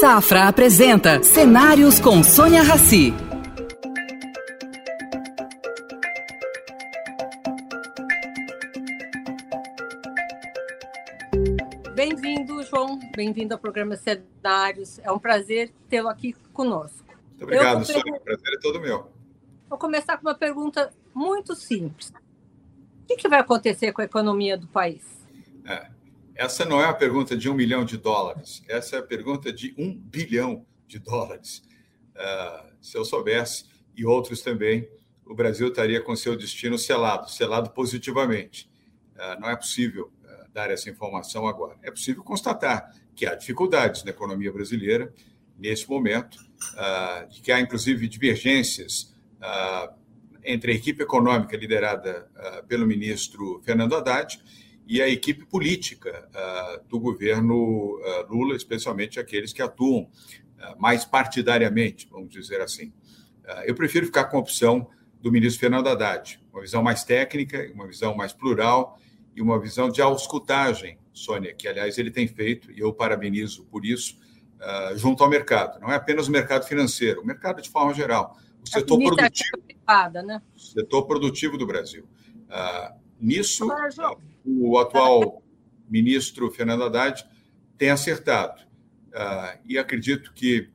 Safra apresenta Cenários com Sônia Rassi. Bem-vindo, João. Bem-vindo ao programa Cenários. É um prazer tê-lo aqui conosco. Muito obrigado, Sônia. O prazer é todo meu. Vou começar com uma pergunta muito simples. O que vai acontecer com a economia do país? É, essa não é a pergunta de um milhão de dólares, essa é a pergunta de um bilhão de dólares. Uh, se eu soubesse, e outros também, o Brasil estaria com seu destino selado, selado positivamente. Uh, não é possível uh, dar essa informação agora. É possível constatar que há dificuldades na economia brasileira nesse momento, de que há inclusive divergências entre a equipe econômica liderada pelo ministro Fernando Haddad e a equipe política uh, do governo uh, Lula, especialmente aqueles que atuam uh, mais partidariamente, vamos dizer assim. eu prefiro ficar com a opção do ministro Fernando Haddad, uma visão mais técnica, uma visão mais plural e uma visão de auscultagem, Sônia, que aliás ele tem feito e eu parabenizo por isso, junto ao mercado. Não é apenas o mercado financeiro, o mercado de forma geral, o setor produtivo, privada, né? o setor produtivo do Brasil. nisso o atual ministro Fernando Haddad tem acertado. Uh, e acredito que,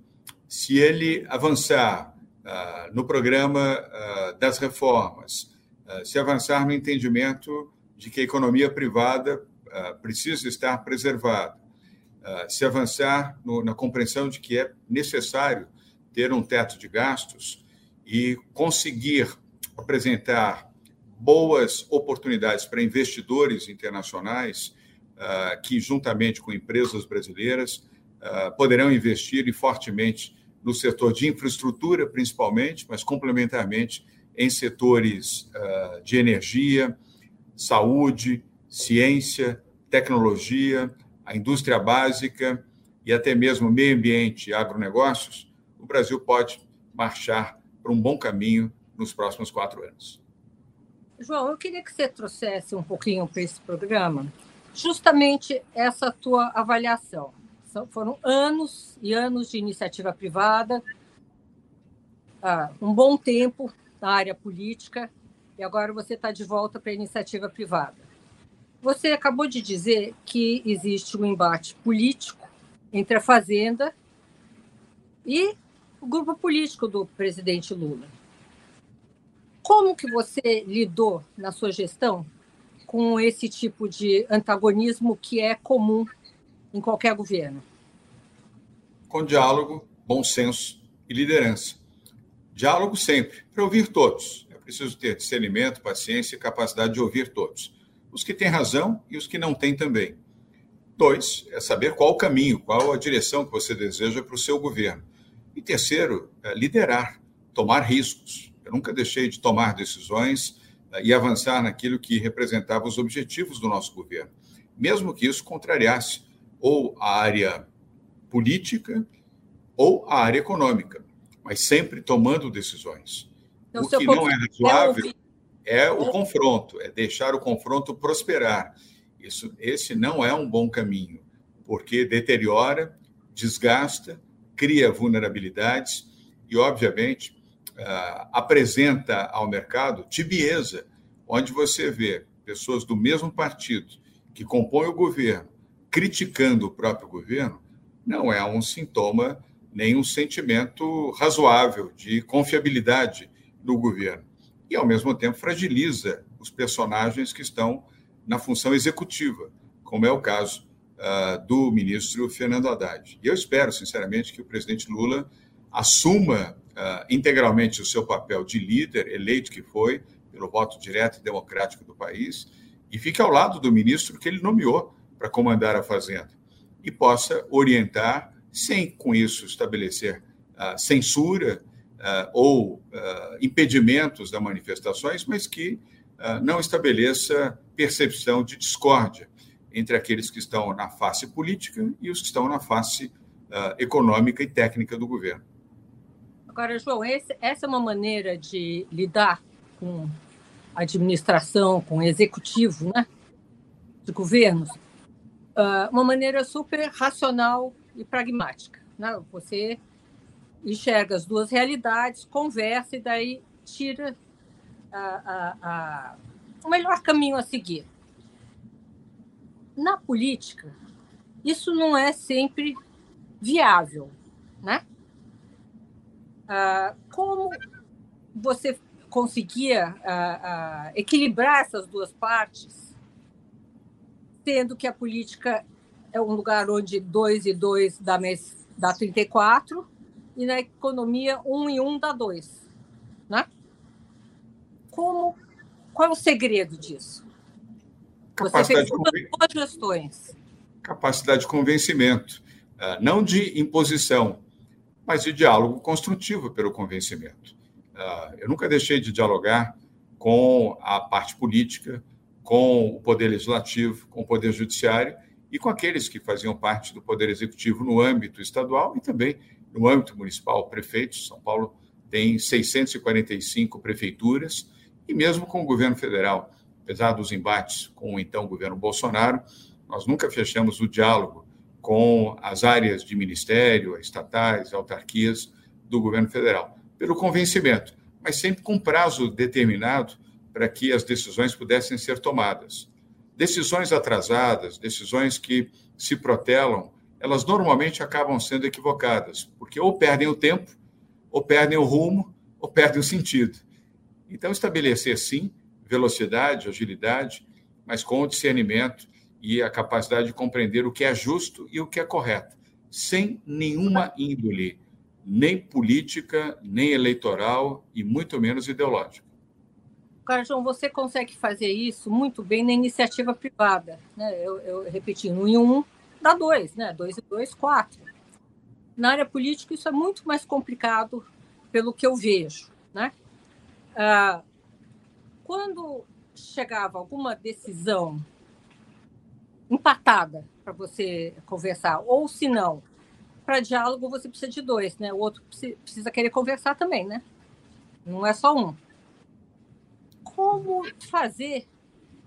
se ele avançar uh, no programa uh, das reformas, se avançar no entendimento de que a economia privada precisa estar preservada, se avançar no, na compreensão de que é necessário ter um teto de gastos e conseguir apresentar boas oportunidades para investidores internacionais uh, que, juntamente com empresas brasileiras, uh, poderão investir e fortemente no setor de infraestrutura, principalmente, mas complementarmente em setores uh, de energia, saúde, ciência, tecnologia, a indústria básica e até mesmo meio ambiente e agronegócios, o Brasil pode marchar para um bom caminho nos próximos quatro anos. João, eu queria que você trouxesse um pouquinho para esse programa justamente essa tua avaliação. foram anos e anos de iniciativa privada, ah, um bom tempo na área política, e agora você está de volta para a iniciativa privada. Você acabou de dizer que existe um embate político entre a Fazenda e o grupo político do presidente Lula. Como que você lidou na sua gestão com esse tipo de antagonismo que é comum em qualquer governo? Com diálogo, bom senso e liderança. Diálogo sempre, para ouvir todos. É preciso ter discernimento, paciência e capacidade de ouvir todos. Os que têm razão e os que não têm também. Dois, é saber qual o caminho, qual a direção que você deseja para o seu governo. E terceiro, é liderar, tomar riscos. Eu nunca deixei de tomar decisões eh, e avançar naquilo que representava os objetivos do nosso governo, mesmo que isso contrariasse ou a área política ou a área econômica, mas sempre tomando decisões. Então, o que não é razoável é o confronto, é deixar o confronto prosperar. Isso, esse não é um bom caminho, porque deteriora, desgasta, cria vulnerabilidades e, obviamente, uh, apresenta ao mercado tibieza, onde você vê pessoas do mesmo partido que compõem o governo criticando o próprio governo, não é um sintoma nem um sentimento razoável de confiabilidade do governo. E, ao mesmo tempo, fragiliza os personagens que estão na função executiva, como é o caso uh, do ministro Fernando Haddad. E eu espero, sinceramente, que o presidente Lula assuma uh, integralmente o seu papel de líder, eleito que foi, pelo voto direto e democrático do país, e fique ao lado do ministro que ele nomeou para comandar a Fazenda, e possa orientar, sem com isso estabelecer uh, censura uh, ou impedimentos das manifestações, mas que não estabeleça percepção de discórdia entre aqueles que estão na face política e os que estão na face econômica e técnica do governo. Agora, João, esse, essa é uma maneira de lidar com administração, com executivo, né, de governos, uh, uma maneira super racional e pragmática. Né? Você enxerga as duas realidades, conversa e daí tira a, a, a, o melhor caminho a seguir. Na política, isso não é sempre viável, né? Ah, como você conseguia ah, ah, equilibrar essas duas partes, sendo que a política é um lugar onde 2 e 2 dá, dá 34 e na economia 1 um e 1 um dá 2, né? Como, qual é o segredo disso? Capacidade Você fez duas gestões. Capacidade de convencimento, não de imposição, mas de diálogo construtivo pelo convencimento. Ah, eu nunca deixei de dialogar com a parte política, com o poder legislativo, com o poder judiciário e com aqueles que faziam parte do poder executivo no âmbito estadual e também no âmbito municipal, prefeitos. São Paulo tem 645 prefeituras e mesmo com o governo federal, apesar dos embates com o então governo Bolsonaro, nós nunca fechamos o diálogo com as áreas de ministério, estatais, autarquias do governo federal, pelo convencimento, mas sempre com prazo determinado para que as decisões pudessem ser tomadas. Decisões atrasadas, decisões que se protelam, elas normalmente acabam sendo equivocadas, porque ou perdem o tempo, ou perdem o rumo, ou perdem o sentido. Então, estabelecer, sim, velocidade, agilidade, mas com o discernimento e a capacidade de compreender o que é justo e o que é correto, sem nenhuma índole, nem política, nem eleitoral e muito menos ideológica. Cara, João, você consegue fazer isso muito bem na iniciativa privada. Né? Eu, eu repeti, um em um dá dois, né? dois e dois, quatro. Na área política, isso é muito mais complicado pelo que eu vejo. Né? Ah, quando chegava alguma decisão empatada para você conversar. Ou se não, para diálogo você precisa de dois, né? O outro precisa querer conversar também, né? Não é só um. Como fazer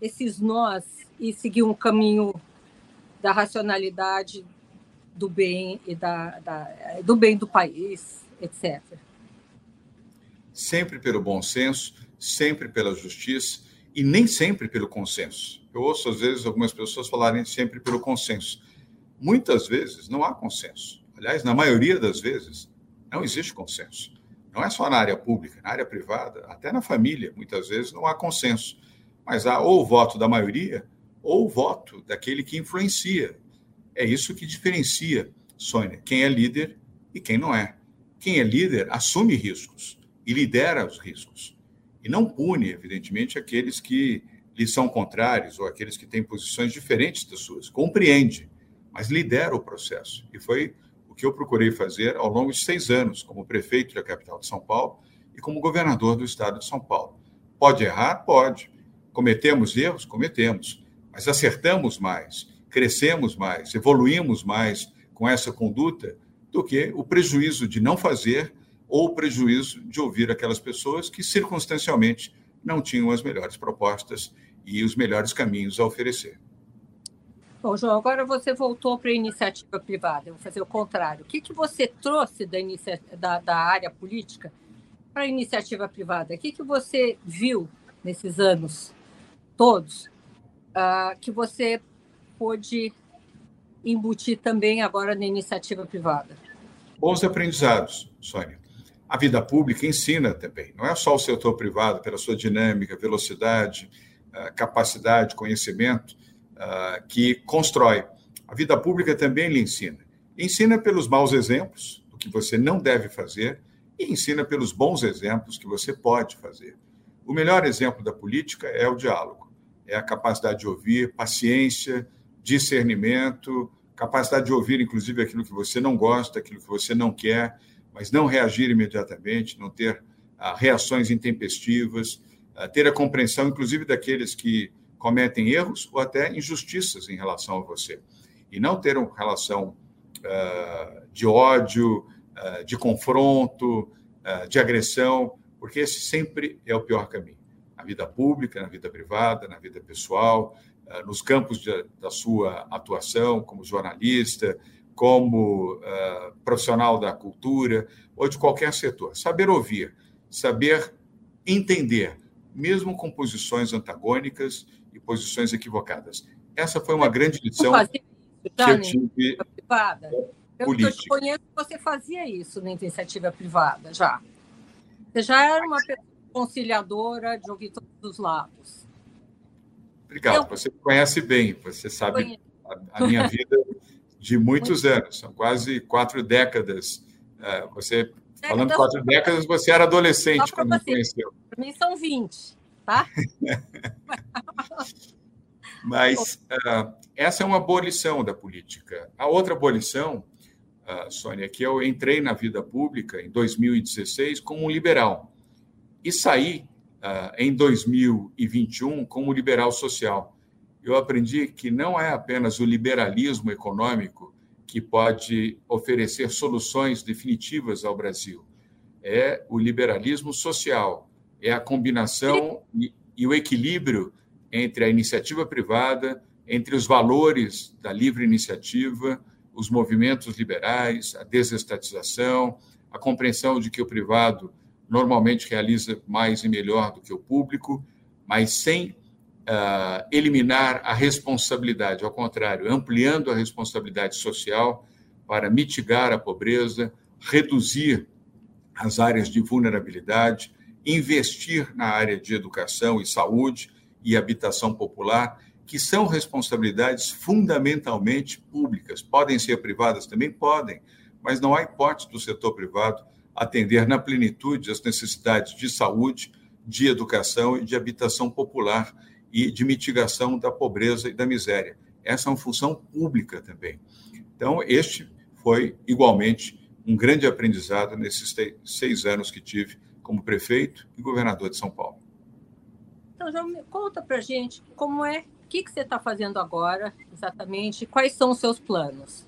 esses nós e seguir um caminho da racionalidade, do bem e da, da, do bem do país, etc. Sempre pelo bom senso, sempre pela justiça e nem sempre pelo consenso. Eu ouço, às vezes, algumas pessoas falarem sempre pelo consenso. Muitas vezes não há consenso. Aliás, na maioria das vezes, não existe consenso. Não é só na área pública, na área privada, até na família, muitas vezes não há consenso. Mas há ou o voto da maioria ou o voto daquele que influencia. É isso que diferencia, Sônia, quem é líder e quem não é. Quem é líder assume riscos e lidera os riscos. E não pune, evidentemente, aqueles que lhe são contrários ou aqueles que têm posições diferentes das suas. Compreende, mas lidera o processo. E foi o que eu procurei fazer ao longo de seis anos, como prefeito da capital de São Paulo e como governador do estado de São Paulo. Pode errar? Pode. Cometemos erros? Cometemos. Mas acertamos mais, crescemos mais, evoluímos mais com essa conduta do que o prejuízo de não fazer ou o prejuízo de ouvir aquelas pessoas que circunstancialmente não tinham as melhores propostas e os melhores caminhos a oferecer. Bom, João, agora você voltou para a iniciativa privada. Eu vou fazer o contrário. O que, que você trouxe da, inicia... da, da área política para a iniciativa privada? O que, que você viu nesses anos todos uh, que você pôde embutir também agora na iniciativa privada? Bons aprendizados, Sônia. A vida pública ensina também, não é só o setor privado, pela sua dinâmica, velocidade, capacidade, conhecimento, ah, que constrói. A vida pública também lhe ensina. Ensina pelos maus exemplos, do que você não deve fazer, e ensina pelos bons exemplos que você pode fazer. O melhor exemplo da política é o diálogo, é a capacidade de ouvir, paciência, discernimento, capacidade de ouvir, inclusive, aquilo que você não gosta, aquilo que você não quer, mas não reagir imediatamente, não ter ah, reações intempestivas, ter a compreensão, inclusive, daqueles que cometem erros ou até injustiças em relação a você. E não ter uma relação uh, de ódio, de confronto, de agressão, porque esse sempre é o pior caminho. Na vida pública, na vida privada, na vida pessoal, nos campos da sua atuação como jornalista, como uh, profissional da cultura ou de qualquer setor. Saber ouvir, saber entender, mesmo com posições antagônicas e posições equivocadas. Essa foi uma grande lição que eu tive privada. Eu, eu te conheço, você fazia isso na iniciativa privada já. Você já era uma conciliadora de ouvir todos os lados. Obrigado. Eu... Você conhece bem, você sabe a, a minha vida de muitos anos, são quase quatro décadas. É, você, falando quatro décadas, você era adolescente quando me conheceu. Para mim são 20, tá? Mas uh, essa é uma boa lição da política. A outra boa lição, uh, Sônia, é que eu entrei na vida pública em 2016 como um liberal e saí uh, em 2021 como liberal social eu aprendi que não é apenas o liberalismo econômico que pode oferecer soluções definitivas ao Brasil. É o liberalismo social, é a combinação e, e o equilíbrio entre a iniciativa privada, entre os valores da livre iniciativa, os movimentos liberais, a desestatização, a compreensão de que o privado normalmente realiza mais e melhor do que o público, mas sem uh, eliminar a responsabilidade, ao contrário, ampliando a responsabilidade social para mitigar a pobreza, reduzir as áreas de vulnerabilidade, investir na área de educação e saúde e habitação popular, que são responsabilidades fundamentalmente públicas. Podem ser privadas também? Podem, mas não há hipótese do setor privado atender na plenitude as necessidades de saúde, de educação e de habitação popular e de mitigação da pobreza e da miséria. Essa é uma função pública também. Então, este foi, igualmente, um grande aprendizado nesses seis anos que tive como prefeito e governador de São Paulo. Então, João, conta para gente como é, o que, que você está fazendo agora, exatamente, quais são os seus planos?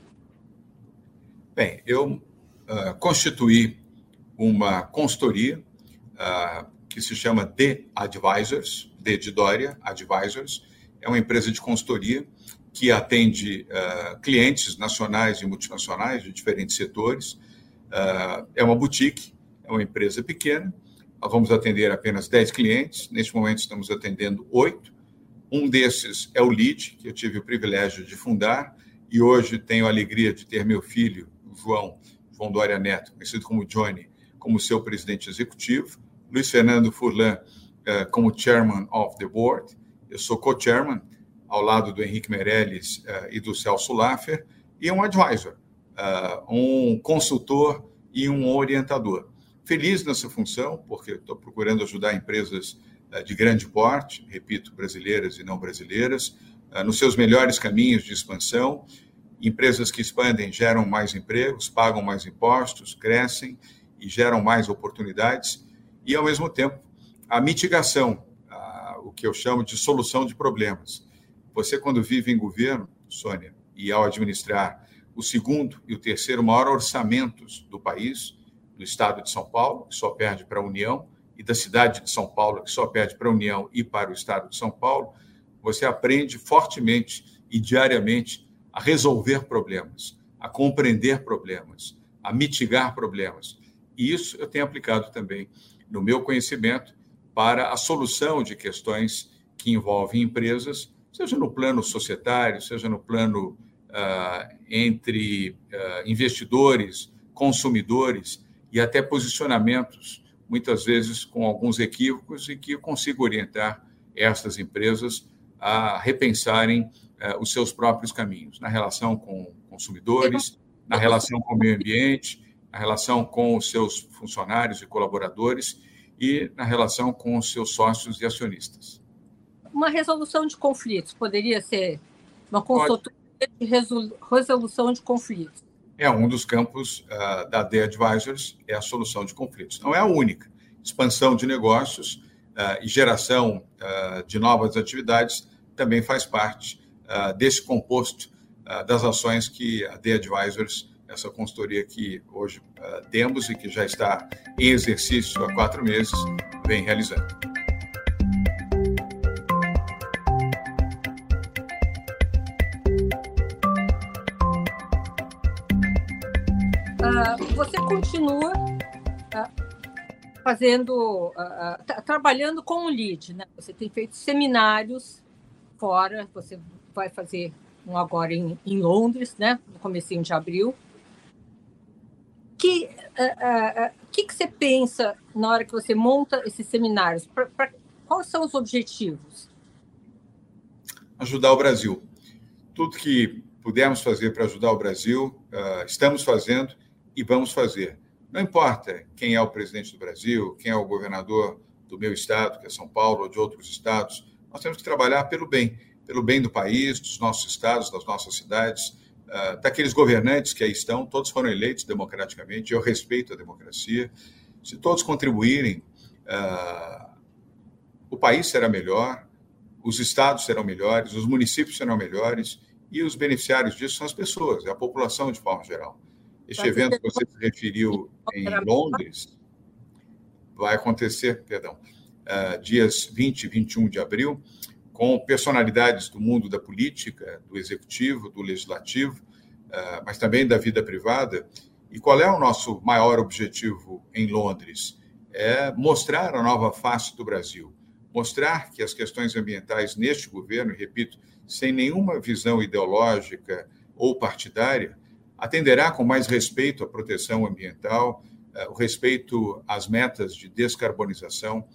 Bem, eu uh, constituí uma consultoria uh, que se chama The Advisors, D de Dória Advisors, é uma empresa de consultoria que atende uh, clientes nacionais e multinacionais de diferentes setores. Uh, é uma boutique, é uma empresa pequena. Nós vamos atender apenas 10 clientes. Neste momento, estamos atendendo oito. Um desses é o LEAD, que eu tive o privilégio de fundar, e hoje tenho a alegria de ter meu filho, João, João Dória Neto, conhecido como Johnny, como seu presidente executivo. Luiz Fernando Furlan uh, como chairman of the board. Eu sou co-chairman, ao lado do Henrique Meirelles uh, e do Celso Laffer, e um advisor, uh, um consultor e um orientador. Feliz nessa função, porque estou procurando ajudar empresas de grande porte, repito, brasileiras e não brasileiras, nos seus melhores caminhos de expansão. Empresas que expandem geram mais empregos, pagam mais impostos, crescem e geram mais oportunidades e, ao mesmo tempo, a mitigação, a, o que eu chamo de solução de problemas. Você, quando vive em governo, Sônia, e ao administrar o segundo e o terceiro maior orçamentos do país, do estado de São Paulo, que só perde para a União, e da cidade de São Paulo, que só perde para a União e para o estado de São Paulo, você aprende fortemente e diariamente a resolver problemas, a compreender problemas, a mitigar problemas. E isso eu tenho aplicado também no meu conhecimento, para a solução de questões que envolvem empresas, seja no plano societário, seja no plano uh, entre uh, investidores, consumidores e até posicionamentos, muitas vezes com alguns equívocos, e que eu consigo orientar estas empresas a repensarem uh, os seus próprios caminhos na relação com consumidores, na relação com o meio ambiente, na relação com os seus funcionários e colaboradores e na relação com os seus sócios e acionistas. Uma resolução de conflitos poderia ser uma consultoria de resolução de conflitos. É um dos campos uh, da The Advisors, é a solução de conflitos. Não é a única. Expansão de negócios uh, e geração uh, de novas atividades também faz parte desse composto das ações que a The Advisors essa consultoria que hoje uh, temos e que já está em exercício há quatro meses, vem realizando. uh, você continua uh, fazendo, uh, trabalhando com o LEAD, né? Você tem feito seminários fora, você vai fazer um agora em, em Londres, né? No comecinho de abril. Que o que, que você pensa na hora que você monta esses seminários? Pra, pra, quais são os objetivos? Ajudar o Brasil. Tudo que pudermos fazer para ajudar o Brasil, uh, estamos fazendo e vamos fazer. Não importa quem é o presidente do Brasil, quem é o governador do meu estado, que é São Paulo, ou de outros estados, nós temos que trabalhar pelo bem, pelo bem do país, dos nossos estados, das nossas cidades, uh, daqueles governantes que aí estão, todos foram eleitos democraticamente, eu respeito a democracia. Se todos contribuírem, uh, o país será melhor, os estados serão melhores, os municípios serão melhores, e os beneficiários disso são as pessoas, é a população de forma geral. Este evento que você se referiu em Londres vai acontecer, perdão, uh, dias 20 e 21 de abril, com personalidades do mundo da política, do executivo, do legislativo, uh, mas também da vida privada. E qual é o nosso maior objetivo em Londres? É mostrar a nova face do Brasil, mostrar que as questões ambientais neste governo, repito, sem nenhuma visão ideológica ou partidária, atenderá com mais respeito à proteção ambiental, eh, o respeito às metas de descarbonização,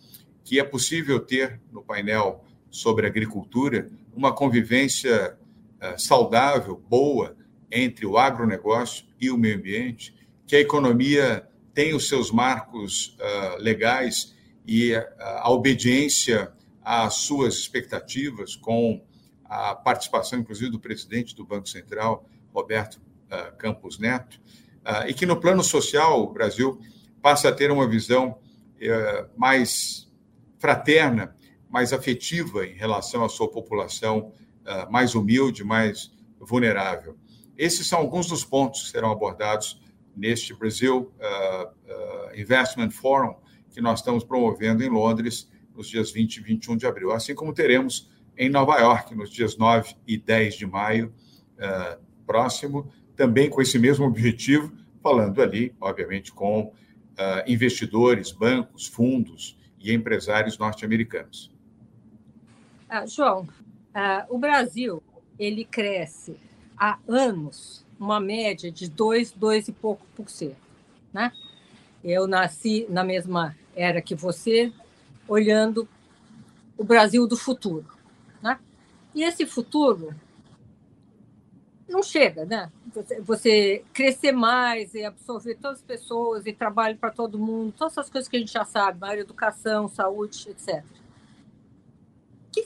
que é possível ter no painel sobre agricultura uma convivência eh, saudável, boa, entre o agronegócio e o meio ambiente, que a economia tem os seus marcos uh, legais e a, a obediência às suas expectativas, com a participação, inclusive, do presidente do Banco Central, Roberto Campos Neto, e que no plano social o Brasil passa a ter uma visão mais fraterna, mais afetiva em relação à sua população mais humilde, mais vulnerável. Esses são alguns dos pontos que serão abordados neste Brasil Investment Forum, que nós estamos promovendo em Londres nos dias 20 e 21 de abril, assim como teremos em Nova York nos dias 9 e 10 de maio próximo, também com esse mesmo objetivo, falando ali, obviamente, com investidores, bancos, fundos e empresários norte-americanos. Ah, João, uh, o Brasil ele cresce há anos uma média de 2, 2 e pouco por cento, né? Eu nasci na mesma era que você, olhando o Brasil do futuro. Né? E esse futuro não chega, né? Você, você, crescer mais e absorver todas as pessoas e trabalho para todo mundo, todas essas coisas que a gente já sabe, área educação, saúde, etc.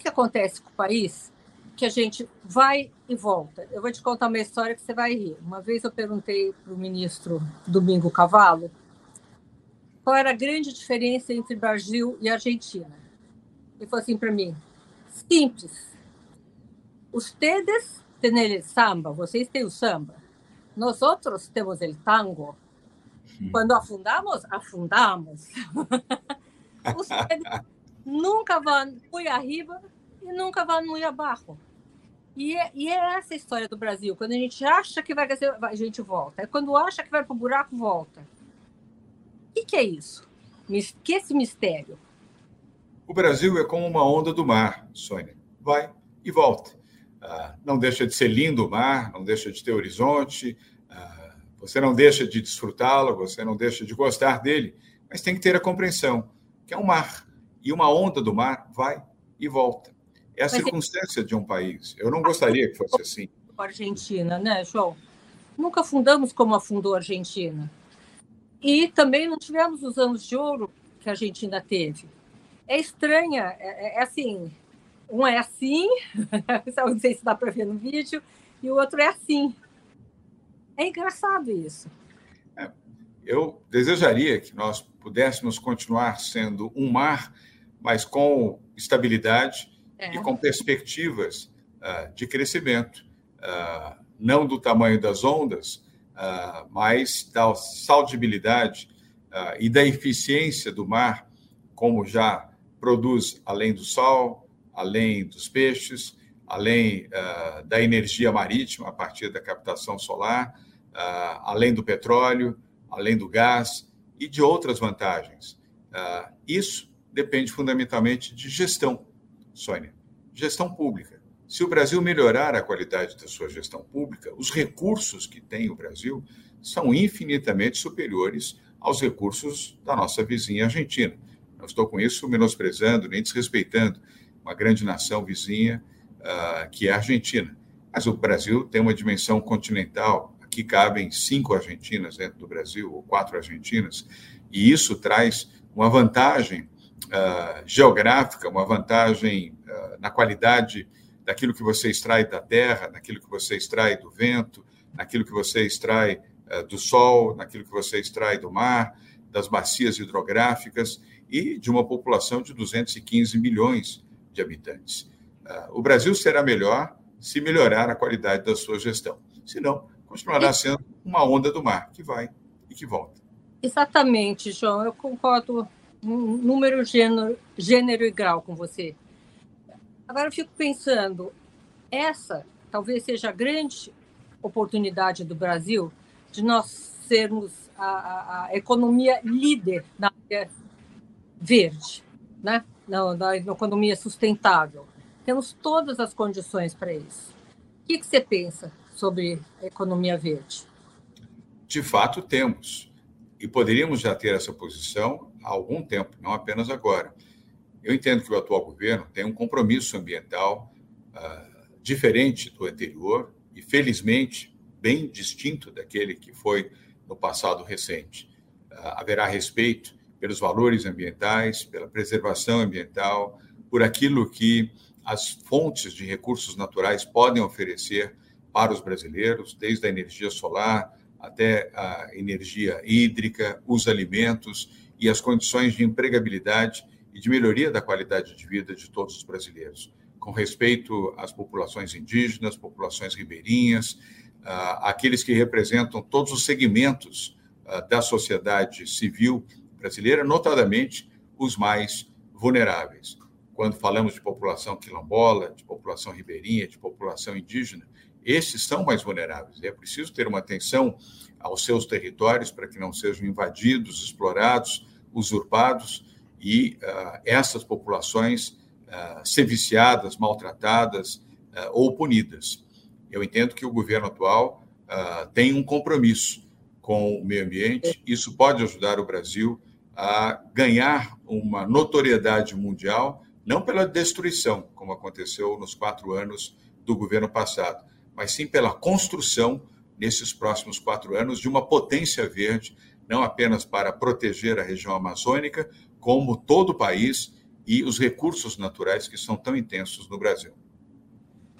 Que, acontece com o país? Que a gente vai e volta. Eu vou te contar uma história que você vai rir. Uma vez eu perguntei para o ministro Domingo Cavallo qual era a grande diferença entre Brasil e Argentina. Ele falou assim para mim: simples. Ustedes têm o samba, vocês têm o samba. Nós outros temos o tango. Quando afundamos, afundamos. Ustedes nunca vão muito arriba e nunca vão muito abaixo. E é, e é, essa a história do Brasil. Quando a gente acha que vai crescer, a gente volta. É quando acha que vai para o buraco, volta que, que é isso? Que esse mistério? O Brasil é como uma onda do mar, Sônia. Vai e volta. Ah, não deixa de ser lindo o mar, não deixa de ter horizonte, ah, você não deixa de desfrutá-lo, você não deixa de gostar dele, mas tem que ter a compreensão que é um mar. E uma onda do mar vai e volta. É a mas circunstância é... de um país. Eu não gostaria que fosse assim. Argentina, né, João? Nunca fundamos como afundou a Argentina. E também não tivemos os anos de ouro que a Argentina teve. É estranha, é, é, é assim, um é assim, não sei se dá para ver no vídeo, e o outro é assim. É engraçado isso. É, eu desejaria que nós pudéssemos continuar sendo um mar, mas com estabilidade é. e com perspectivas uh, de crescimento, uh, não do tamanho das ondas, uh, mas da saldibilidade e da eficiência do mar, como já produz além do sal, além dos peixes, além da energia marítima a partir da captação solar, além do petróleo, além do gás e de outras vantagens. Isso depende fundamentalmente de gestão, Sônia, gestão pública. Se o Brasil melhorar a qualidade da sua gestão pública, os recursos que tem o Brasil são infinitamente superiores aos recursos da nossa vizinha Argentina. Não estou com isso menosprezando nem desrespeitando uma grande nação vizinha uh, que é a Argentina. Mas o Brasil tem uma dimensão continental. Aqui cabem cinco Argentinas dentro do Brasil, ou quatro Argentinas, e isso traz uma vantagem uh, geográfica, uma vantagem uh, na qualidade daquilo que você extrai da terra, naquilo que você extrai do vento, naquilo que você extrai uh, do sol, naquilo que você extrai do mar, das bacias hidrográficas e de uma população de 215 milhões de habitantes. o Brasil será melhor se melhorar a qualidade da sua gestão. Senão, continuará sendo uma onda do mar que vai e que volta. Exatamente, João. Eu concordo número, gênero, gênero e grau com você. Agora eu fico pensando, essa talvez seja a grande oportunidade do Brasil de nós sermos a, a, a economia líder na área verde, né? na, na economia sustentável. Temos todas as condições para isso. O que, que você pensa sobre a economia verde? De fato, temos. E poderíamos já ter essa posição há algum tempo, não apenas agora. Eu entendo que o atual governo tem um compromisso ambiental uh, diferente do anterior e, felizmente, bem distinto daquele que foi no passado recente. Uh, haverá respeito pelos valores ambientais, pela preservação ambiental, por aquilo que as fontes de recursos naturais podem oferecer para os brasileiros, desde a energia solar até a energia hídrica, os alimentos e as condições de empregabilidade e de melhoria da qualidade de vida de todos os brasileiros, com respeito às populações indígenas, populações ribeirinhas, aqueles que representam todos os segmentos da sociedade civil brasileira, notadamente os mais vulneráveis. Quando falamos de população quilombola, de população ribeirinha, de população indígena, esses são mais vulneráveis. É preciso ter uma atenção aos seus territórios para que não sejam invadidos, explorados, usurpados e uh, essas populações uh, ser viciadas, maltratadas uh, ou punidas. Eu entendo que o governo atual tem um compromisso com o meio ambiente. Isso pode ajudar o Brasil a ganhar uma notoriedade mundial, não pela destruição, como aconteceu nos quatro anos do governo passado, mas sim pela construção, nesses próximos quatro anos, de uma potência verde, não apenas para proteger a região amazônica, como todo o país e os recursos naturais que são tão intensos no Brasil.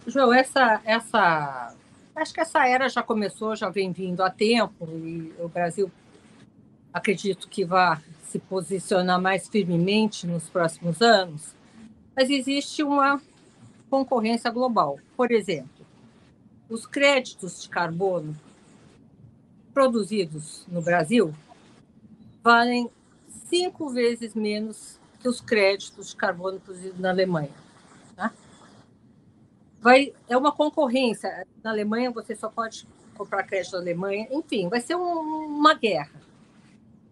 João, essa, essa, acho que essa era já começou, já vem vindo há tempo, e o Brasil acredito que vai se posicionar mais firmemente nos próximos anos, mas existe uma concorrência global. Por exemplo, os créditos de carbono produzidos no Brasil valem cinco vezes menos que os créditos de carbono produzidos na Alemanha. Tá? Vai, é uma concorrência. Na Alemanha, você só pode comprar crédito na Alemanha. Enfim, vai ser um, uma guerra.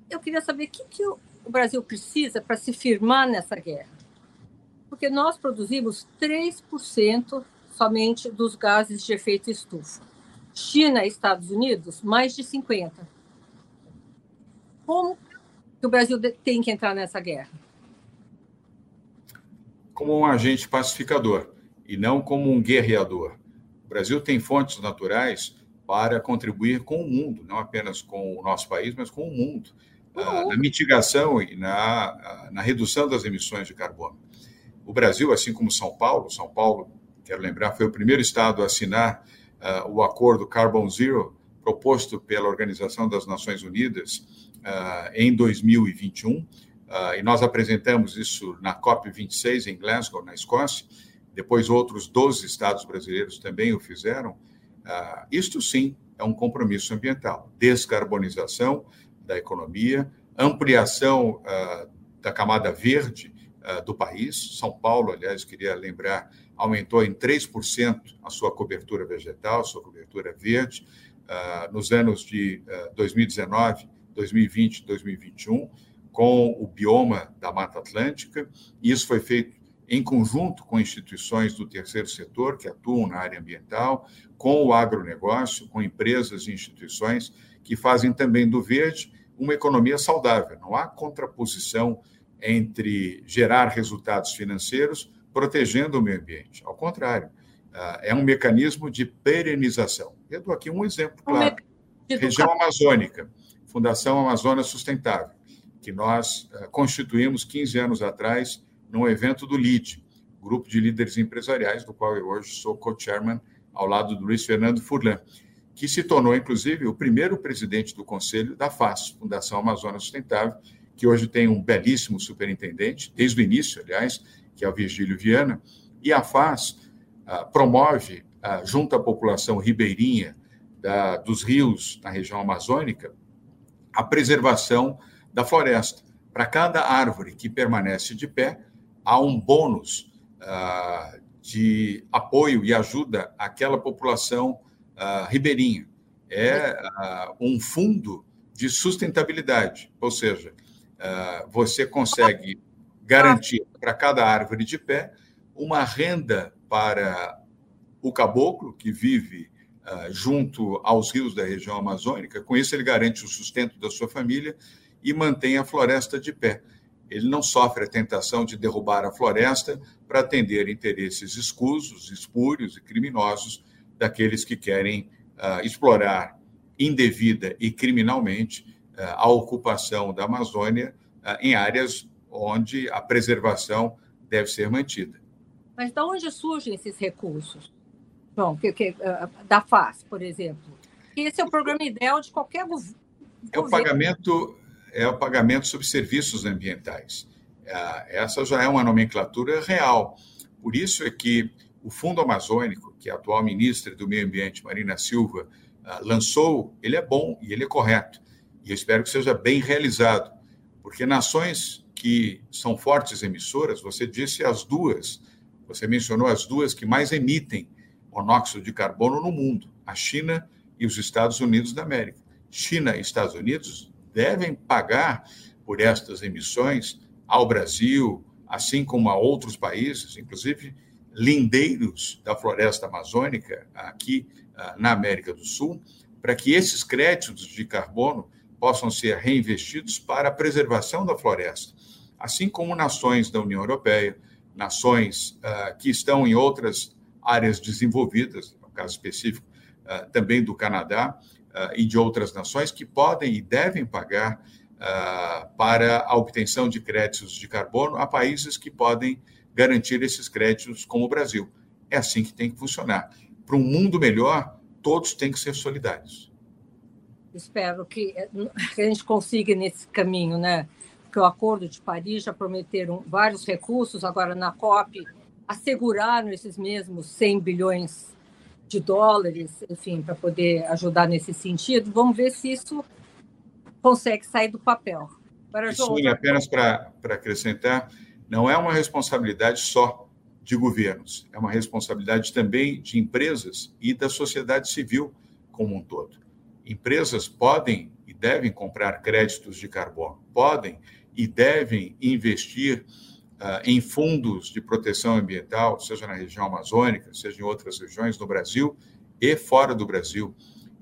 Eu queria saber o que, que o Brasil precisa para se firmar nessa guerra. Porque nós produzimos 3% somente dos gases de efeito estufa. China e Estados Unidos, mais de 50. Como que o Brasil tem que entrar nessa guerra? Como um agente pacificador e não como um guerreador. O Brasil tem fontes naturais para contribuir com o mundo, não apenas com o nosso país, mas com o mundo, uhum. na mitigação e na, na redução das emissões de carbono. O Brasil, assim como São Paulo, São Paulo quero lembrar, foi o primeiro estado a assinar uh, o acordo Carbon Zero, proposto pela Organização das Nações Unidas uh, em 2021. Uh, e nós apresentamos isso na COP26 em Glasgow, na Escócia. Depois, outros 12 estados brasileiros também o fizeram. isto sim é um compromisso ambiental: descarbonização da economia, ampliação da camada verde do país. São Paulo, aliás, queria lembrar aumentou em 3% a sua cobertura vegetal, sua cobertura verde. Uh, nos anos de uh, 2019, 2020 2021 com o bioma da Mata Atlântica. Isso foi feito em conjunto com instituições do terceiro setor que atuam na área ambiental, com o agronegócio, com empresas e instituições que fazem também do verde uma economia saudável. Não há contraposição entre gerar resultados financeiros protegendo o meio ambiente. Ao contrário, ah, é um mecanismo de perenização. Eu dou aqui um exemplo claro. Região Amazônica, Fundação Amazonas Sustentável, que nós ah, constituímos 15 anos atrás num evento do LID, Grupo de Líderes Empresariais, do qual eu hoje sou co-chairman, ao lado do Luiz Fernando Furlan, que se tornou, inclusive, o primeiro presidente do conselho da FAS, Fundação Amazonas Sustentável, que hoje tem um belíssimo superintendente, desde o início, aliás, que é o Virgílio Viana, e a FAS ah, promove, ah, junto à população ribeirinha dos rios na região amazônica, a preservação da floresta. Para cada árvore que permanece de pé, há um bônus ah, de apoio e ajuda àquela população ribeirinha. É um fundo de sustentabilidade, ou seja, você consegue garantir para cada árvore de pé uma renda para o caboclo que vive junto aos rios da região amazônica. Com isso, ele garante o sustento da sua família e mantém a floresta de pé ele não sofre a tentação de derrubar a floresta para atender interesses escusos, espúrios e criminosos daqueles que querem uh, explorar indevida e criminalmente uh, a ocupação da Amazônia uh, em áreas onde a preservação deve ser mantida. Mas de onde surgem esses recursos? Bom, que, que, da FAS, por exemplo. Esse é o programa ideal de qualquer governo. É o pagamento é o pagamento sobre serviços ambientais. É, essa já é uma nomenclatura real. Por isso é que o Fundo Amazônico, que a atual ministra do Meio Ambiente, Marina Silva, ah, lançou, ele é bom e ele é correto. E eu espero que seja bem realizado, porque nações que são fortes emissoras, você disse as duas, você mencionou as duas que mais emitem monóxido de carbono no mundo, a China e os Estados Unidos da América. China e Estados Unidos devem pagar por estas emissões ao Brasil, assim como a outros países, inclusive lindeiros da floresta amazônica, aqui ah, na América do Sul, para que esses créditos de carbono possam ser reinvestidos para a preservação da floresta, assim como nações da União Europeia, nações uh, que estão em outras áreas desenvolvidas, no caso específico uh, também do Canadá, uh, e de outras nações que podem e devem pagar para a obtenção de créditos de carbono a países que podem garantir esses créditos, como o Brasil. É assim que tem que funcionar. Para um mundo melhor, todos têm que ser solidários. Espero que, que a gente consiga nesse caminho, né? Porque o Acordo de Paris já prometeram vários recursos, agora na COP asseguraram esses mesmos 100 bilhões de dólares, enfim, para poder ajudar nesse sentido. Vamos ver se isso consegue sair do papel. Para João, Sim, apenas para acrescentar, não é uma responsabilidade só de governos, é uma responsabilidade também de empresas e da sociedade civil como um todo. Empresas podem e devem comprar créditos de carbono, podem e devem investir uh, em fundos de proteção ambiental, seja na região amazônica, seja em outras regiões do Brasil e fora do Brasil.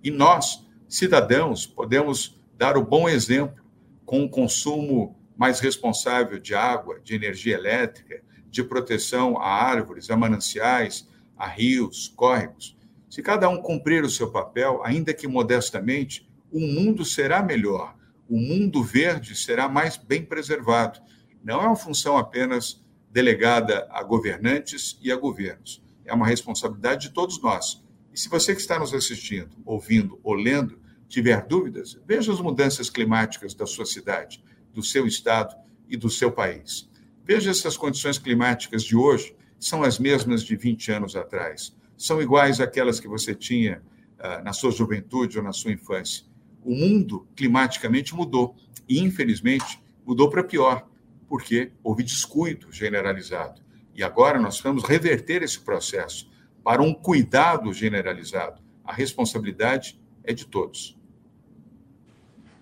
E nós, cidadãos, podemos dar o bom exemplo com um consumo mais responsável de água, de energia elétrica, de proteção a árvores, a mananciais, a rios, córregos. Se cada um cumprir o seu papel, ainda que modestamente, o mundo será melhor, o mundo verde será mais bem preservado não é uma função apenas delegada a governantes e a governos. É uma responsabilidade de todos nós. E se você que está nos assistindo, ouvindo ou lendo, tiver dúvidas, veja as mudanças climáticas da sua cidade, do seu estado e do seu país. Veja se as condições climáticas de hoje são as mesmas de 20 anos atrás. São iguais àquelas que você tinha uh, na sua juventude ou na sua infância. O mundo climaticamente mudou e, infelizmente, mudou para pior porque houve descuido generalizado. E agora nós vamos reverter esse processo para um cuidado generalizado. A responsabilidade é de todos.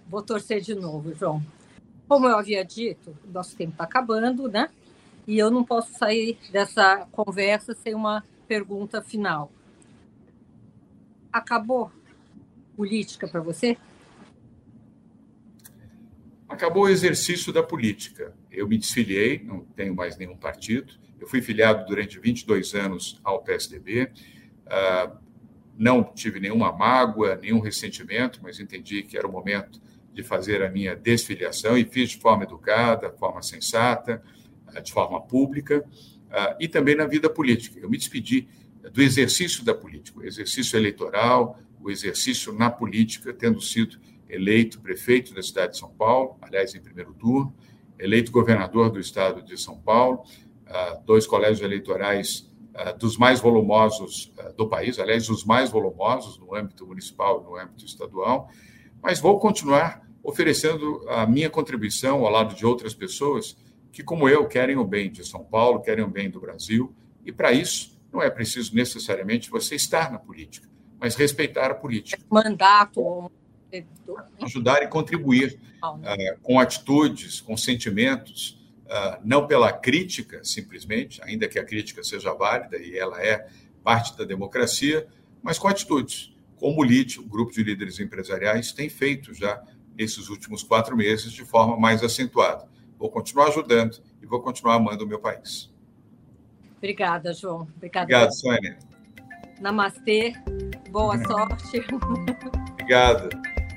vou torcer de novo, João. Como eu havia dito, nosso tempo está acabando, né? E eu não posso sair dessa conversa sem uma pergunta final. Acabou política para você? Acabou o exercício da política. Eu me desfiliei, não tenho mais nenhum partido. Eu fui filiado durante 22 anos ao PSDB. Uh, não tive nenhuma mágoa, nenhum ressentimento, mas entendi que era o momento de fazer a minha desfiliação e fiz de forma educada, de forma sensata, eh, de forma pública eh, e também na vida política. Eu me despedi do exercício da política, o exercício eleitoral, o exercício na política, tendo sido eleito prefeito da cidade de São Paulo, aliás, em primeiro turno, eleito governador do estado de São Paulo, eh, dois colégios eleitorais eh, dos mais volumosos eh, do país, aliás, os mais volumosos no âmbito municipal e no âmbito estadual, mas vou continuar oferecendo a minha contribuição ao lado de outras pessoas que, como eu, querem o bem de São Paulo, querem o bem do Brasil, e para isso não é preciso necessariamente você estar na política, mas respeitar a política. Mandato. Ajudar e contribuir uh, com atitudes, com sentimentos, ah, não pela crítica, simplesmente, ainda que a crítica seja válida e ela é parte da democracia, mas com atitudes, como o LID, o Grupo de Líderes Empresariais, tem feito já nesses últimos quatro meses de forma mais acentuada. Vou continuar ajudando e vou continuar amando o meu país. Obrigada, João. Obrigada, Obrigado, Sônia. Namastê, boa sorte. Obrigado.